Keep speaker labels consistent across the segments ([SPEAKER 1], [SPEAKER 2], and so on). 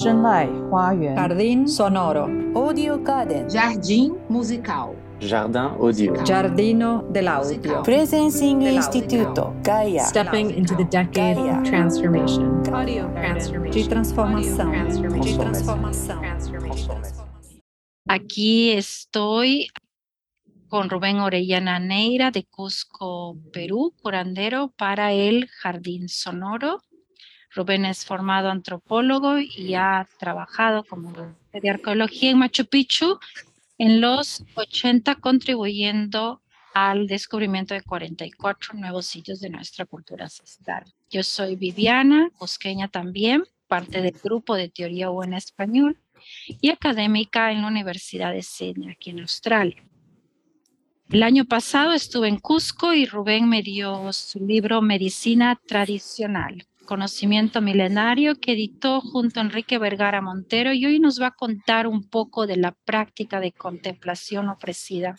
[SPEAKER 1] Jardín sonoro.
[SPEAKER 2] Audio Garden.
[SPEAKER 3] Jardim musical.
[SPEAKER 4] Jardin audio.
[SPEAKER 1] Giardino dell'audio.
[SPEAKER 2] Presencing Instituto. Gaia.
[SPEAKER 5] Stepping into the decade
[SPEAKER 2] Gaia.
[SPEAKER 5] of transformation.
[SPEAKER 1] Audio De transformação. De transformação.
[SPEAKER 6] Aquí estoy con Rubén Orellana Neira de Cusco, Perú, curandero para el Jardín Sonoro. Rubén es formado antropólogo y ha trabajado como de arqueología en Machu Picchu en los 80, contribuyendo al descubrimiento de 44 nuevos sitios de nuestra cultura ancestral. Yo soy Viviana, cusqueña también, parte del grupo de teoría U en español y académica en la Universidad de Sydney, aquí en Australia. El año pasado estuve en Cusco y Rubén me dio su libro Medicina Tradicional, conocimiento milenario que editó junto a Enrique Vergara Montero y hoy nos va a contar un poco de la práctica de contemplación ofrecida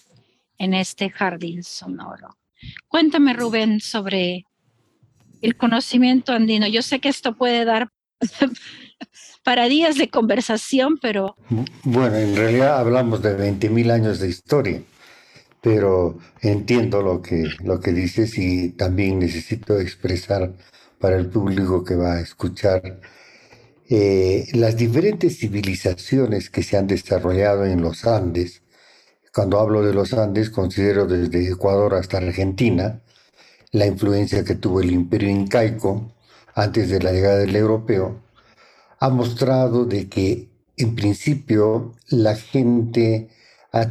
[SPEAKER 6] en este jardín sonoro. Cuéntame, Rubén, sobre el conocimiento andino. Yo sé que esto puede dar para días de conversación, pero
[SPEAKER 7] Bueno, en realidad hablamos de 20.000 años de historia, pero entiendo lo que, lo que dices y también necesito expresar para el público que va a escuchar eh, las diferentes civilizaciones que se han desarrollado en los Andes. Cuando hablo de los Andes, considero desde Ecuador hasta Argentina la influencia que tuvo el imperio incaico antes de la llegada del europeo, ha mostrado de que en principio la gente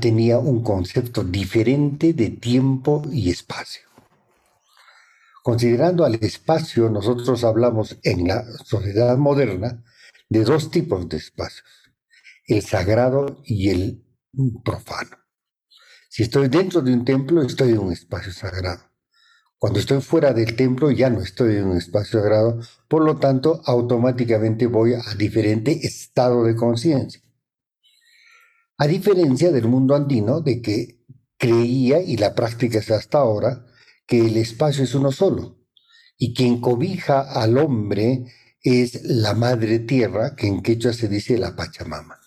[SPEAKER 7] tenía un concepto diferente de tiempo y espacio. Considerando al espacio, nosotros hablamos en la sociedad moderna de dos tipos de espacios, el sagrado y el profano. Si estoy dentro de un templo, estoy en un espacio sagrado. Cuando estoy fuera del templo ya no estoy en un espacio sagrado, por lo tanto automáticamente voy a diferente estado de conciencia. A diferencia del mundo andino de que creía, y la práctica es hasta ahora, que el espacio es uno solo, y quien cobija al hombre es la madre tierra, que en quechua se dice la Pachamama.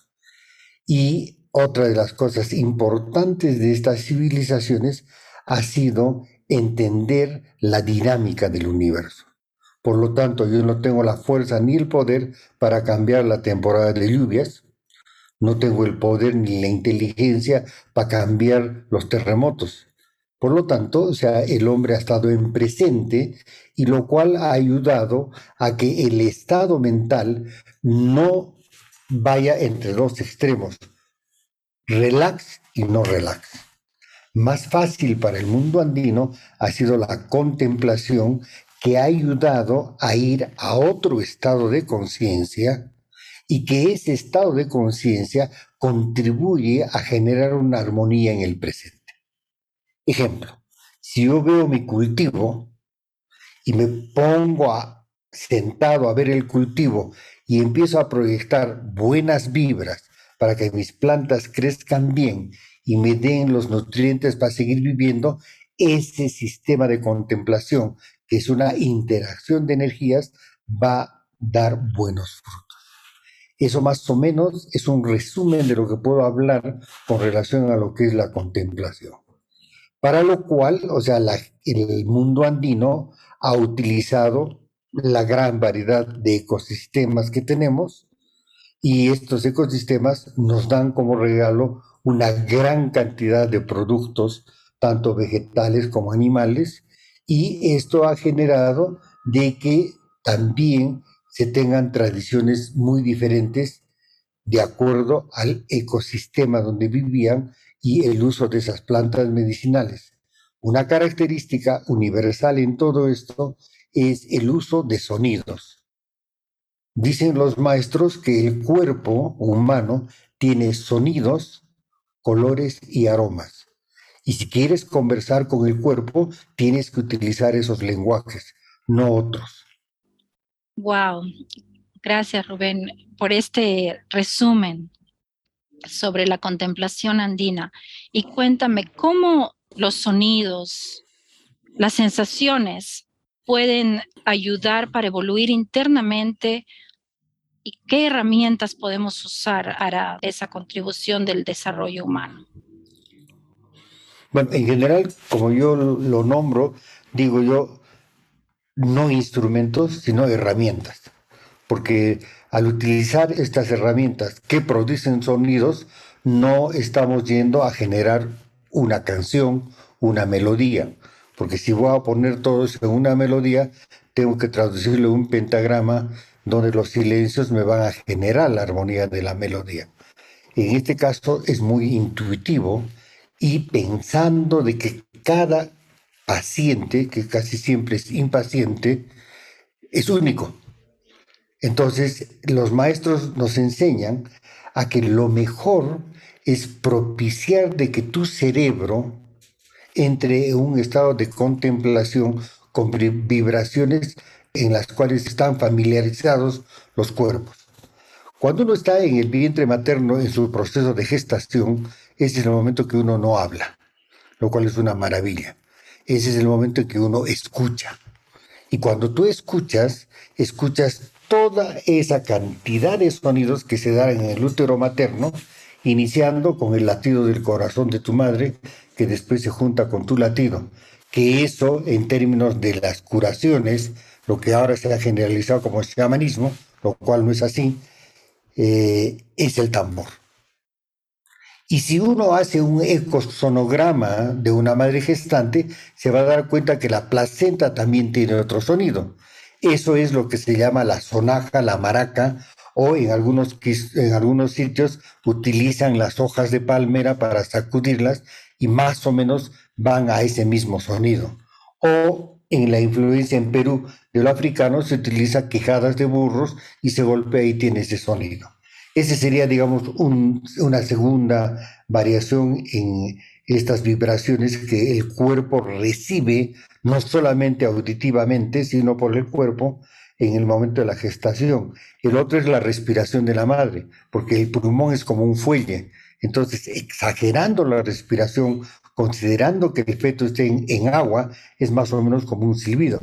[SPEAKER 7] Y otra de las cosas importantes de estas civilizaciones ha sido entender la dinámica del universo. Por lo tanto, yo no tengo la fuerza ni el poder para cambiar la temporada de lluvias, no tengo el poder ni la inteligencia para cambiar los terremotos. Por lo tanto, o sea, el hombre ha estado en presente y lo cual ha ayudado a que el estado mental no vaya entre dos extremos, relax y no relax. Más fácil para el mundo andino ha sido la contemplación que ha ayudado a ir a otro estado de conciencia y que ese estado de conciencia contribuye a generar una armonía en el presente. Ejemplo, si yo veo mi cultivo y me pongo sentado a ver el cultivo y empiezo a proyectar buenas vibras para que mis plantas crezcan bien y me den los nutrientes para seguir viviendo, ese sistema de contemplación, que es una interacción de energías, va a dar buenos frutos. Eso más o menos es un resumen de lo que puedo hablar con relación a lo que es la contemplación. Para lo cual, o sea, el mundo andino ha utilizado la gran variedad de ecosistemas que tenemos y estos ecosistemas nos dan como regalo una gran cantidad de productos, tanto vegetales como animales, y esto ha generado de que también se tengan tradiciones muy diferentes de acuerdo al ecosistema donde vivían y el uso de esas plantas medicinales. Una característica universal en todo esto es el uso de sonidos. Dicen los maestros que el cuerpo humano tiene sonidos, colores y aromas. Y si quieres conversar con el cuerpo, tienes que utilizar esos lenguajes, no otros.
[SPEAKER 6] Wow, gracias Rubén por este resumen sobre la contemplación andina. Y cuéntame cómo los sonidos, las sensaciones pueden ayudar para evoluir internamente y qué herramientas podemos usar para esa contribución del desarrollo humano.
[SPEAKER 7] Bueno, en general, como yo lo nombro, digo yo, no instrumentos, sino herramientas. Porque al utilizar estas herramientas que producen sonidos, no estamos yendo a generar una canción, una melodía. Porque si voy a poner todo eso en una melodía, tengo que traducirlo en un pentagrama donde los silencios me van a generar la armonía de la melodía. En este caso es muy intuitivo y pensando de que cada paciente, que casi siempre es impaciente, es único. Entonces, los maestros nos enseñan a que lo mejor es propiciar de que tu cerebro entre en un estado de contemplación con vibraciones en las cuales están familiarizados los cuerpos. Cuando uno está en el vientre materno en su proceso de gestación, ese es el momento que uno no habla, lo cual es una maravilla. Ese es el momento en que uno escucha. Y cuando tú escuchas, escuchas toda esa cantidad de sonidos que se dan en el útero materno, iniciando con el latido del corazón de tu madre, que después se junta con tu latido. Que eso, en términos de las curaciones, lo que ahora se ha generalizado como shamanismo, lo cual no es así, eh, es el tambor. Y si uno hace un ecosonograma de una madre gestante, se va a dar cuenta que la placenta también tiene otro sonido. Eso es lo que se llama la sonaja, la maraca, o en algunos, en algunos sitios utilizan las hojas de palmera para sacudirlas y más o menos van a ese mismo sonido. O en la influencia en Perú de lo africano se utiliza quejadas de burros y se golpea y tiene ese sonido. Ese sería, digamos, una segunda variación en estas vibraciones que el cuerpo recibe, no solamente auditivamente, sino por el cuerpo en el momento de la gestación. El otro es la respiración de la madre, porque el pulmón es como un fuelle. Entonces, exagerando la respiración, considerando que el feto esté en, agua, es más o menos como un silbido.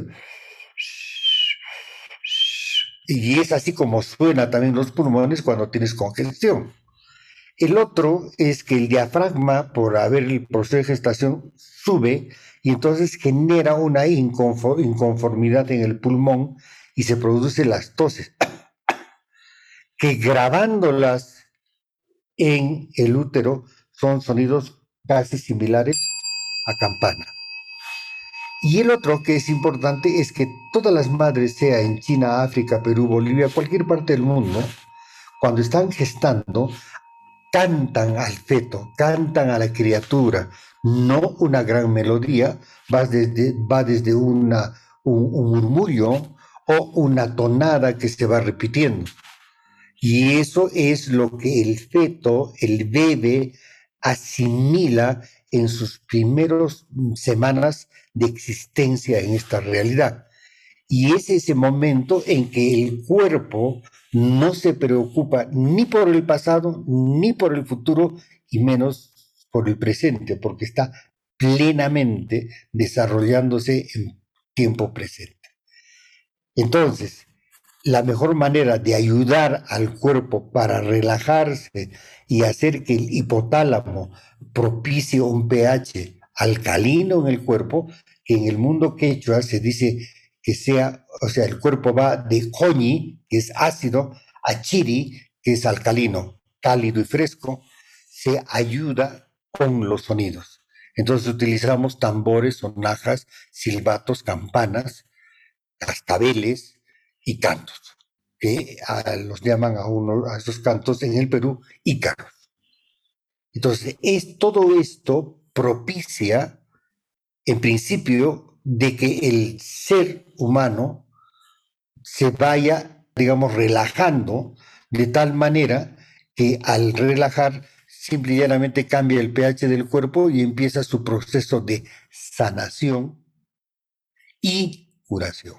[SPEAKER 7] Y es así como suena también los pulmones cuando tienes congestión. El otro es que el diafragma, por haber el proceso de gestación, sube y entonces genera una inconformidad en el pulmón y se produce las toses, que grabándolas en el útero son sonidos casi similares a campana. Y el otro que es importante es que todas las madres, sea en China, África, Perú, Bolivia, cualquier parte del mundo, cuando están gestando, cantan al feto, cantan a la criatura, no una gran melodía, va desde, va desde una, un, murmullo o una tonada que se va repitiendo. Y eso es lo que el feto, el bebé, asimila en sus primeros semanas de existencia en esta realidad. Y es ese momento en que el cuerpo no se preocupa ni por el pasado, ni por el futuro, y menos por el presente, porque está plenamente desarrollándose en tiempo presente. Entonces, la mejor manera de ayudar al cuerpo para relajarse y hacer que el hipotálamo propicie un pH alcalino en el cuerpo, que en el mundo quechua se dice que sea, o sea, el cuerpo va de coñi, que es ácido, a chiri, que es alcalino, cálido y fresco, se ayuda con los sonidos. Entonces utilizamos tambores, sonajas, silbatos, campanas, cascabeles y cantos, que los llaman a, uno, a esos cantos en el Perú ícaros. Entonces, es, todo esto propicia, en principio, de que el ser humano se vaya, digamos, relajando de tal manera que al relajar simple y llanamente cambia el pH del cuerpo y empieza su proceso de sanación y curación.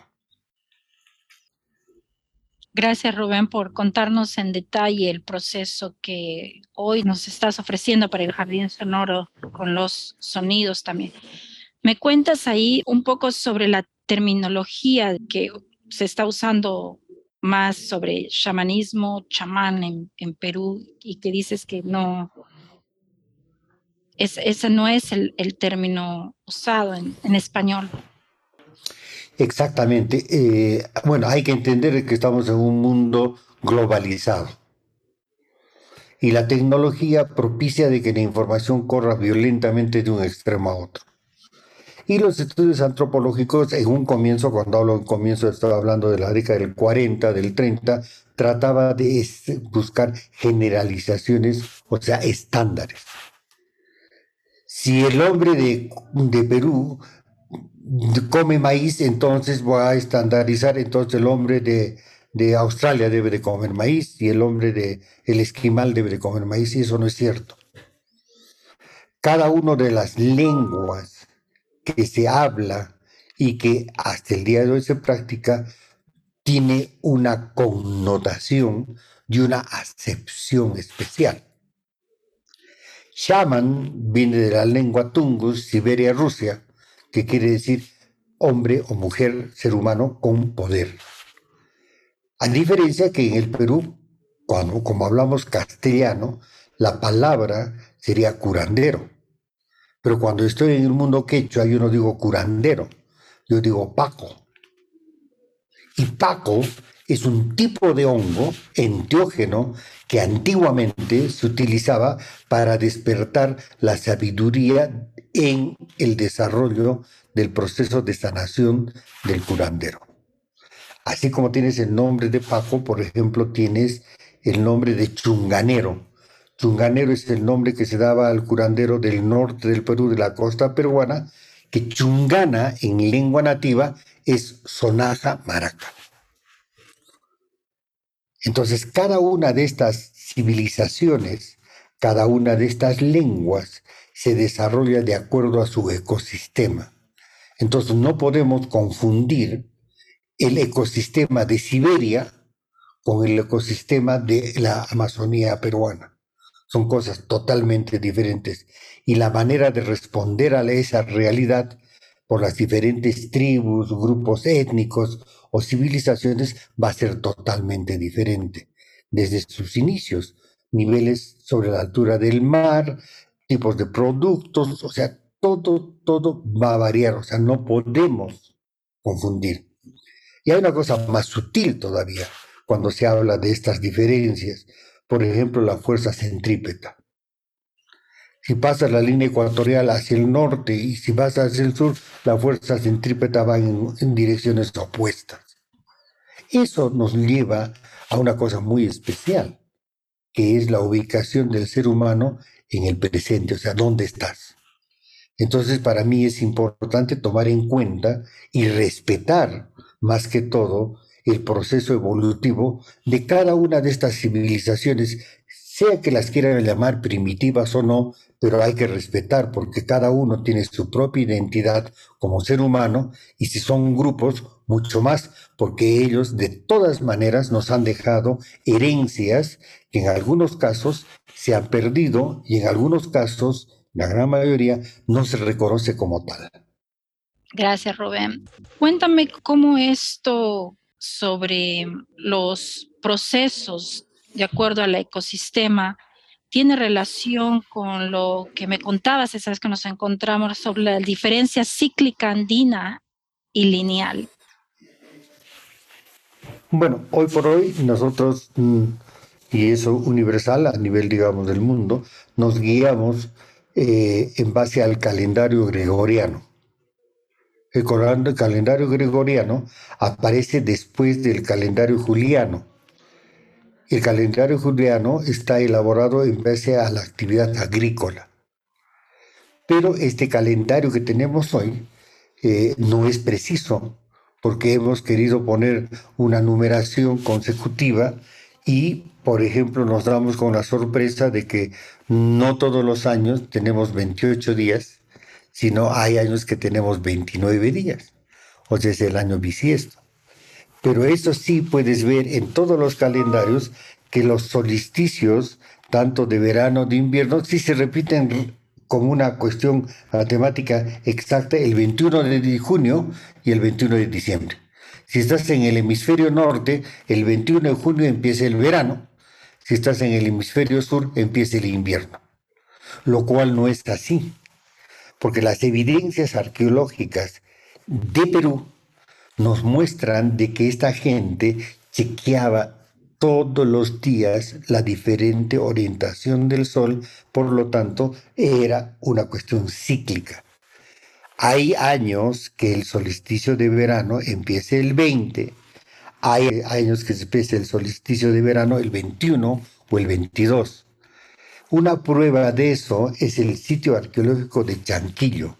[SPEAKER 6] Gracias, Rubén, por contarnos en detalle el proceso que hoy nos estás ofreciendo para el jardín sonoro con los sonidos también. ¿Me cuentas ahí un poco sobre la terminología que se está usando más sobre chamanismo, chamán en, en Perú, y que dices que no, es, ese no es el, el término usado en, en español.
[SPEAKER 7] Exactamente. Eh, bueno, hay que entender que estamos en un mundo globalizado. Y la tecnología propicia de que la información corra violentamente de un extremo a otro. Y los estudios antropológicos, en un comienzo, cuando hablo en comienzo, estaba hablando de la década del 40, del 30, trataba de buscar generalizaciones, o sea, estándares. Si el hombre de, de Perú come maíz, entonces va a estandarizar, entonces el hombre de, de Australia debe de comer maíz y el hombre de el esquimal debe de comer maíz y eso no es cierto. Cada una de las lenguas que se habla y que hasta el día de hoy se practica tiene una connotación y una acepción especial. Shaman viene de la lengua Tungus, Siberia, Rusia, que quiere decir hombre o mujer, ser humano con poder. A diferencia que en el Perú, cuando, como hablamos castellano, la palabra sería curandero. Pero cuando estoy en el mundo quechua, yo no digo curandero, yo digo paco. Y paco es un tipo de hongo enteógeno que antiguamente se utilizaba para despertar la sabiduría en el desarrollo del proceso de sanación del curandero. Así como tienes el nombre de Paco, por ejemplo, tienes el nombre de Chunganero. Chunganero es el nombre que se daba al curandero del norte del Perú, de la costa peruana, que Chungana en lengua nativa es sonaja maraca. Entonces, cada una de estas civilizaciones, cada una de estas lenguas, se desarrolla de acuerdo a su ecosistema. Entonces no podemos confundir el ecosistema de Siberia con el ecosistema de la Amazonía peruana. Son cosas totalmente diferentes. Y la manera de responder a esa realidad por las diferentes tribus, grupos étnicos o civilizaciones va a ser totalmente diferente. Desde sus inicios, niveles sobre la altura del mar, tipos de productos, o sea, todo, todo va a variar, o sea, no podemos confundir. Y hay una cosa más sutil todavía cuando se habla de estas diferencias, por ejemplo, la fuerza centrípeta. Si pasas la línea ecuatorial hacia el norte y si vas hacia el sur, la fuerza centrípeta va en, en direcciones opuestas. Eso nos lleva a una cosa muy especial, que es la ubicación del ser humano en el presente, o sea, ¿dónde estás? Entonces, para mí es importante tomar en cuenta y respetar, más que todo, el proceso evolutivo de cada una de estas civilizaciones, sea que las quieran llamar primitivas o no, pero hay que respetar porque cada uno tiene su propia identidad como ser humano y si son grupos, mucho más, porque ellos de todas maneras nos han dejado herencias que en algunos casos se han perdido y en algunos casos, la gran mayoría, no se reconoce como tal.
[SPEAKER 6] Gracias, Rubén. Cuéntame cómo esto sobre los procesos de acuerdo al ecosistema tiene relación con lo que me contabas esa vez que nos encontramos sobre la diferencia cíclica andina y lineal.
[SPEAKER 7] Bueno, hoy por hoy nosotros mm, y eso universal a nivel, digamos, del mundo, nos guiamos eh, en base al calendario gregoriano. El calendario gregoriano aparece después del calendario juliano. El calendario juliano está elaborado en base a la actividad agrícola. Pero este calendario que tenemos hoy eh, no es preciso porque hemos querido poner una numeración consecutiva y por ejemplo, nos damos con la sorpresa de que no todos los años tenemos 28 días, sino hay años que tenemos 29 días, o sea, es el año bisiesto. Pero eso sí puedes ver en todos los calendarios que los solsticios, tanto de verano, de invierno, sí se repiten como una cuestión matemática exacta el 21 de junio y el 21 de diciembre. Si estás en el hemisferio norte, el 21 de junio empieza el verano. Si estás en el hemisferio sur, empieza el invierno. Lo cual no es así, porque las evidencias arqueológicas de Perú nos muestran de que esta gente chequeaba todos los días la diferente orientación del sol, por lo tanto era una cuestión cíclica. Hay años que el solsticio de verano empieza el 20, hay años que se empieza el solsticio de verano el 21 o el 22. Una prueba de eso es el sitio arqueológico de Chanquillo,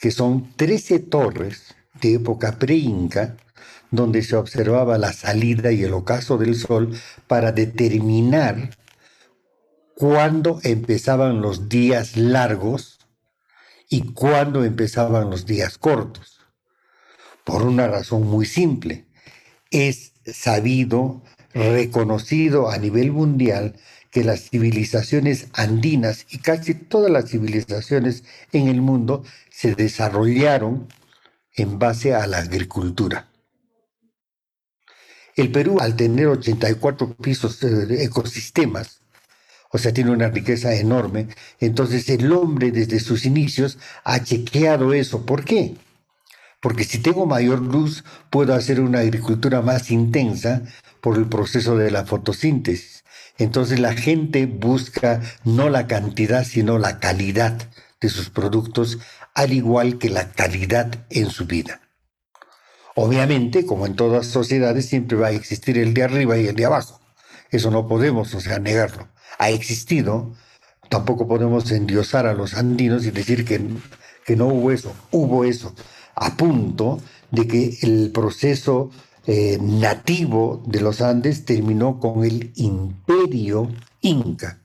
[SPEAKER 7] que son 13 torres de época pre-inca, donde se observaba la salida y el ocaso del sol para determinar cuándo empezaban los días largos y cuándo empezaban los días cortos. Por una razón muy simple. Es sabido, reconocido a nivel mundial, que las civilizaciones andinas y casi todas las civilizaciones en el mundo se desarrollaron en base a la agricultura. El Perú, al tener 84 pisos de ecosistemas, o sea, tiene una riqueza enorme, entonces el hombre desde sus inicios ha chequeado eso. ¿Por qué? Porque si tengo mayor luz, puedo hacer una agricultura más intensa por el proceso de la fotosíntesis. Entonces la gente busca no la cantidad, sino la calidad de sus productos, al igual que la calidad en su vida. Obviamente, como en todas sociedades, siempre va a existir el de arriba y el de abajo. Eso no podemos, o sea, negarlo. Ha existido. Tampoco podemos endiosar a los andinos y decir que, que no hubo eso. Hubo eso. A punto de que el proceso eh, nativo de los Andes terminó con el imperio inca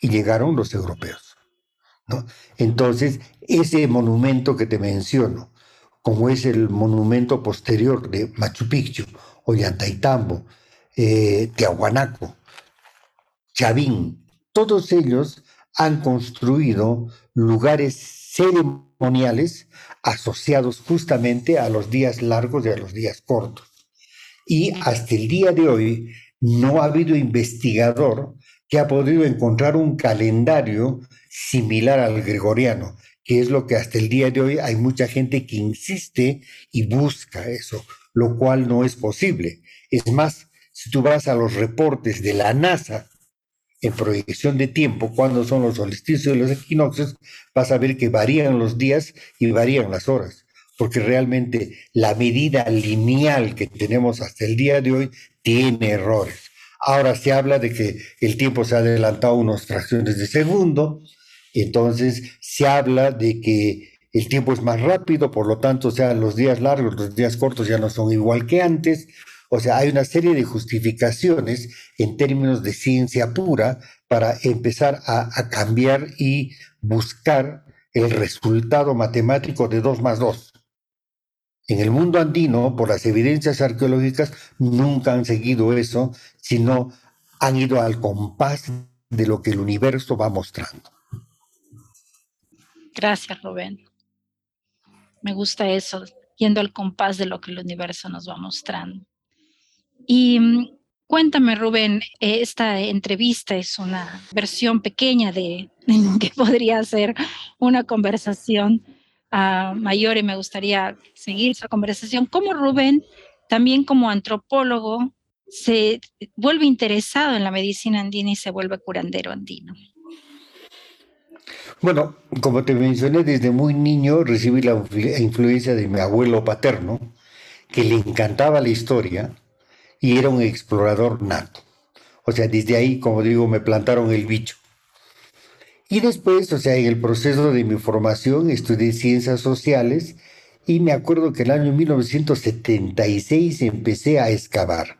[SPEAKER 7] y llegaron los europeos. Entonces, ese monumento que te menciono, como es el monumento posterior de Machu Picchu, Ollantaytambo, eh, Tiahuanaco, Chavín, todos ellos han construido lugares ceremoniales asociados justamente a los días largos y a los días cortos. Y hasta el día de hoy no ha habido investigador que ha podido encontrar un calendario similar al gregoriano que es lo que hasta el día de hoy hay mucha gente que insiste y busca eso, lo cual no es posible. Es más, si tú vas a los reportes de la NASA en proyección de tiempo, cuando son los solsticios y los equinoccios, vas a ver que varían los días y varían las horas, porque realmente la medida lineal que tenemos hasta el día de hoy tiene errores. Ahora se habla de que el tiempo se ha adelantado unas fracciones de segundo, entonces se habla de que el tiempo es más rápido, por lo tanto, o sea, los días largos, los días cortos ya no son igual que antes. O sea, hay una serie de justificaciones en términos de ciencia pura para empezar a, cambiar y buscar el resultado matemático de 2 más 2. En el mundo andino, por las evidencias arqueológicas, nunca han seguido eso, sino han ido al compás de lo que el universo va mostrando.
[SPEAKER 6] Gracias, Rubén. Me gusta eso, yendo al compás de lo que el universo nos va mostrando. Y mm, cuéntame, Rubén, eh, esta entrevista es una versión pequeña de, que podría ser una conversación uh, mayor y me gustaría seguir esa conversación. ¿Cómo Rubén, también como antropólogo, se vuelve interesado en la medicina andina y se vuelve curandero andino?
[SPEAKER 7] Bueno, como te mencioné, desde muy niño recibí la influencia de mi abuelo paterno, que le encantaba la historia y era un explorador nato. O sea, desde ahí, como digo, me plantaron el bicho. Y después, o sea, en el proceso de mi formación estudié ciencias sociales y me acuerdo que en el año 1976 empecé a excavar.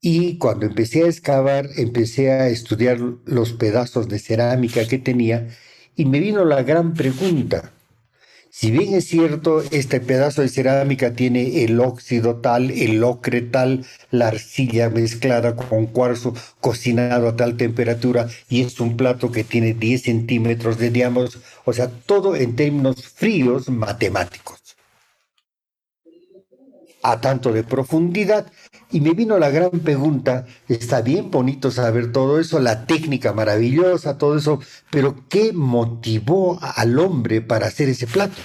[SPEAKER 7] Y cuando empecé a excavar, empecé a estudiar los pedazos de cerámica que tenía y me vino la gran pregunta. Si bien es cierto, este pedazo de cerámica tiene el óxido tal, el ocre tal, la arcilla mezclada con cuarzo cocinado a tal temperatura y es un plato que tiene 10 centímetros de diámetro, o sea, todo en términos fríos matemáticos. a tanto de profundidad. Y me vino la gran pregunta, está bien bonito saber todo eso, la técnica maravillosa, todo eso, pero ¿qué motivó al hombre para hacer ese plato?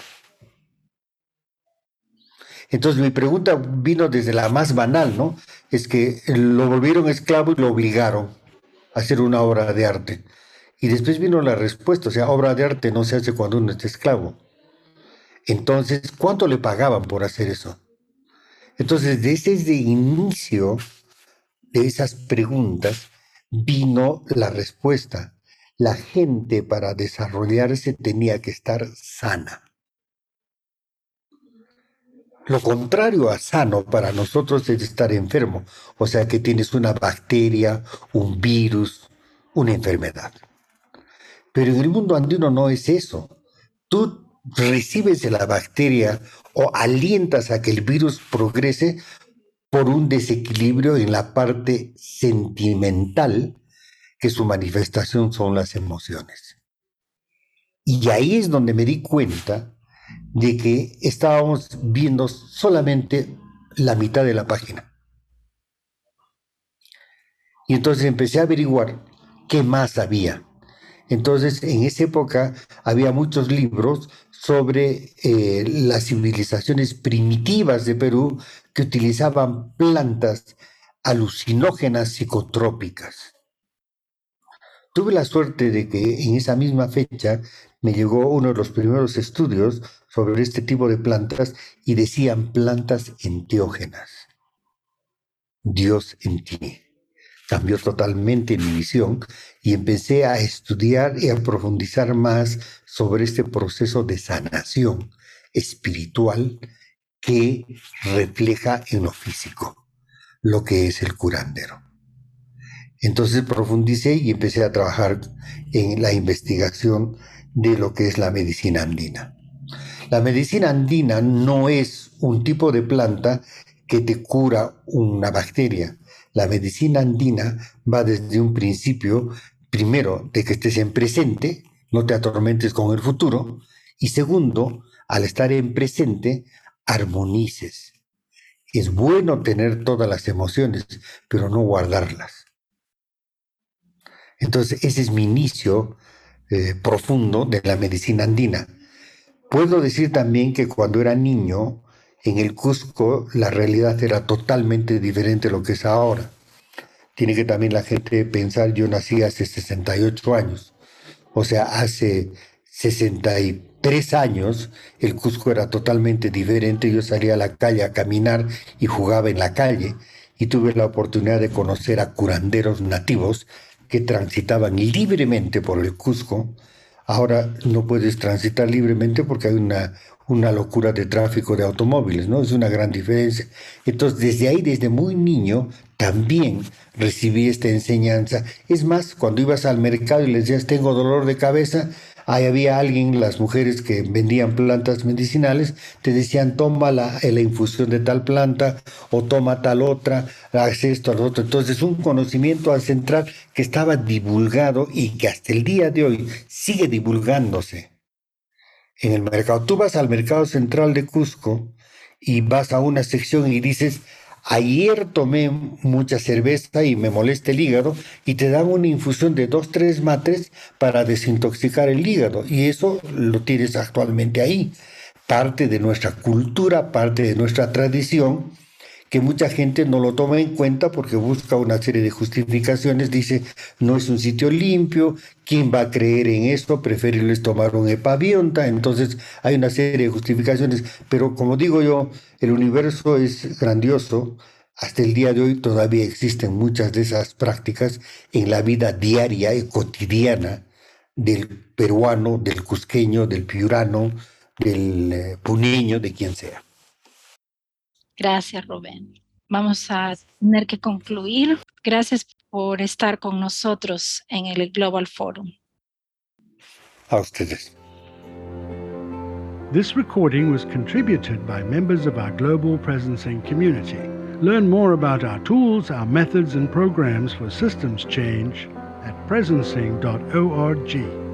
[SPEAKER 7] Entonces mi pregunta vino desde la más banal, ¿no? Es que lo volvieron esclavo y lo obligaron a hacer una obra de arte. Y después vino la respuesta, o sea, obra de arte no se hace cuando uno está esclavo. Entonces, ¿cuánto le pagaban por hacer eso? Entonces, desde el inicio de esas preguntas vino la respuesta. La gente para desarrollarse tenía que estar sana. Lo contrario a sano para nosotros es estar enfermo, o sea que tienes una bacteria, un virus, una enfermedad. Pero en el mundo andino no es eso. Tú recibes la bacteria o alientas a que el virus progrese por un desequilibrio en la parte sentimental, que su manifestación son las emociones. Y ahí es donde me di cuenta de que estábamos viendo solamente la mitad de la página. Y entonces empecé a averiguar qué más había. Entonces, en esa época había muchos libros sobre eh, las civilizaciones primitivas de Perú que utilizaban plantas alucinógenas psicotrópicas. Tuve la suerte de que en esa misma fecha me llegó uno de los primeros estudios sobre este tipo de plantas y decían plantas enteógenas. Dios en ti. Cambió totalmente mi visión y empecé a estudiar y a profundizar más sobre este proceso de sanación espiritual que refleja en lo físico lo que es el curandero. Entonces profundicé y empecé a trabajar en la investigación de lo que es la medicina andina. La medicina andina no es un tipo de planta que te cura una bacteria. La medicina andina va desde un principio, primero, de que estés en presente, no te atormentes con el futuro, y segundo, al estar en presente, armonices. Es bueno tener todas las emociones, pero no guardarlas. Entonces, ese es mi inicio eh, profundo de la medicina andina. Puedo decir también que cuando era niño, en el Cusco, la realidad era totalmente diferente a lo que es ahora. Tiene que también la gente pensar, yo nací hace 68 años, o sea, hace 63 años el Cusco era totalmente diferente, yo salía a la calle a caminar y jugaba en la calle y tuve la oportunidad de conocer a curanderos nativos que transitaban libremente por el Cusco, ahora no puedes transitar libremente porque hay una, una locura de tráfico de automóviles, ¿no? Es una gran diferencia. Entonces, desde ahí, desde muy niño, también recibí esta enseñanza. Es más, cuando ibas al mercado y le decías, tengo dolor de cabeza, Ahí había alguien, las mujeres que vendían plantas medicinales, te decían, toma la, eh, la infusión de tal planta o toma tal otra, haz esto, lo otro. Entonces, un conocimiento ancestral que estaba divulgado y que hasta el día de hoy sigue divulgándose en el mercado. Tú vas al mercado central de Cusco y vas a una sección y dices, Ayer tomé mucha cerveza y me molesta el hígado y te dan una infusión de dos, tres matres para desintoxicar el hígado y eso lo tienes actualmente ahí. Parte de nuestra cultura, parte de nuestra tradición, que mucha gente no lo toma en cuenta porque busca una serie de justificaciones, dice, no es un sitio limpio, ¿quién va a creer en esto? Preferirles tomar un epavionta, entonces hay una serie de justificaciones, pero como digo yo, el universo es grandioso, hasta el día de hoy todavía existen muchas de esas prácticas en la vida diaria y cotidiana del peruano, del cusqueño, del piurano, del eh, puneño, de quien sea.
[SPEAKER 6] Gracias, Rubén. Vamos a tener que concluir. Gracias por estar con nosotros en el Global Forum.
[SPEAKER 7] A ustedes.
[SPEAKER 3] This recording was contributed by members of our global presencing community. Learn more about our tools, our methods, and programs for systems change at presencing.org.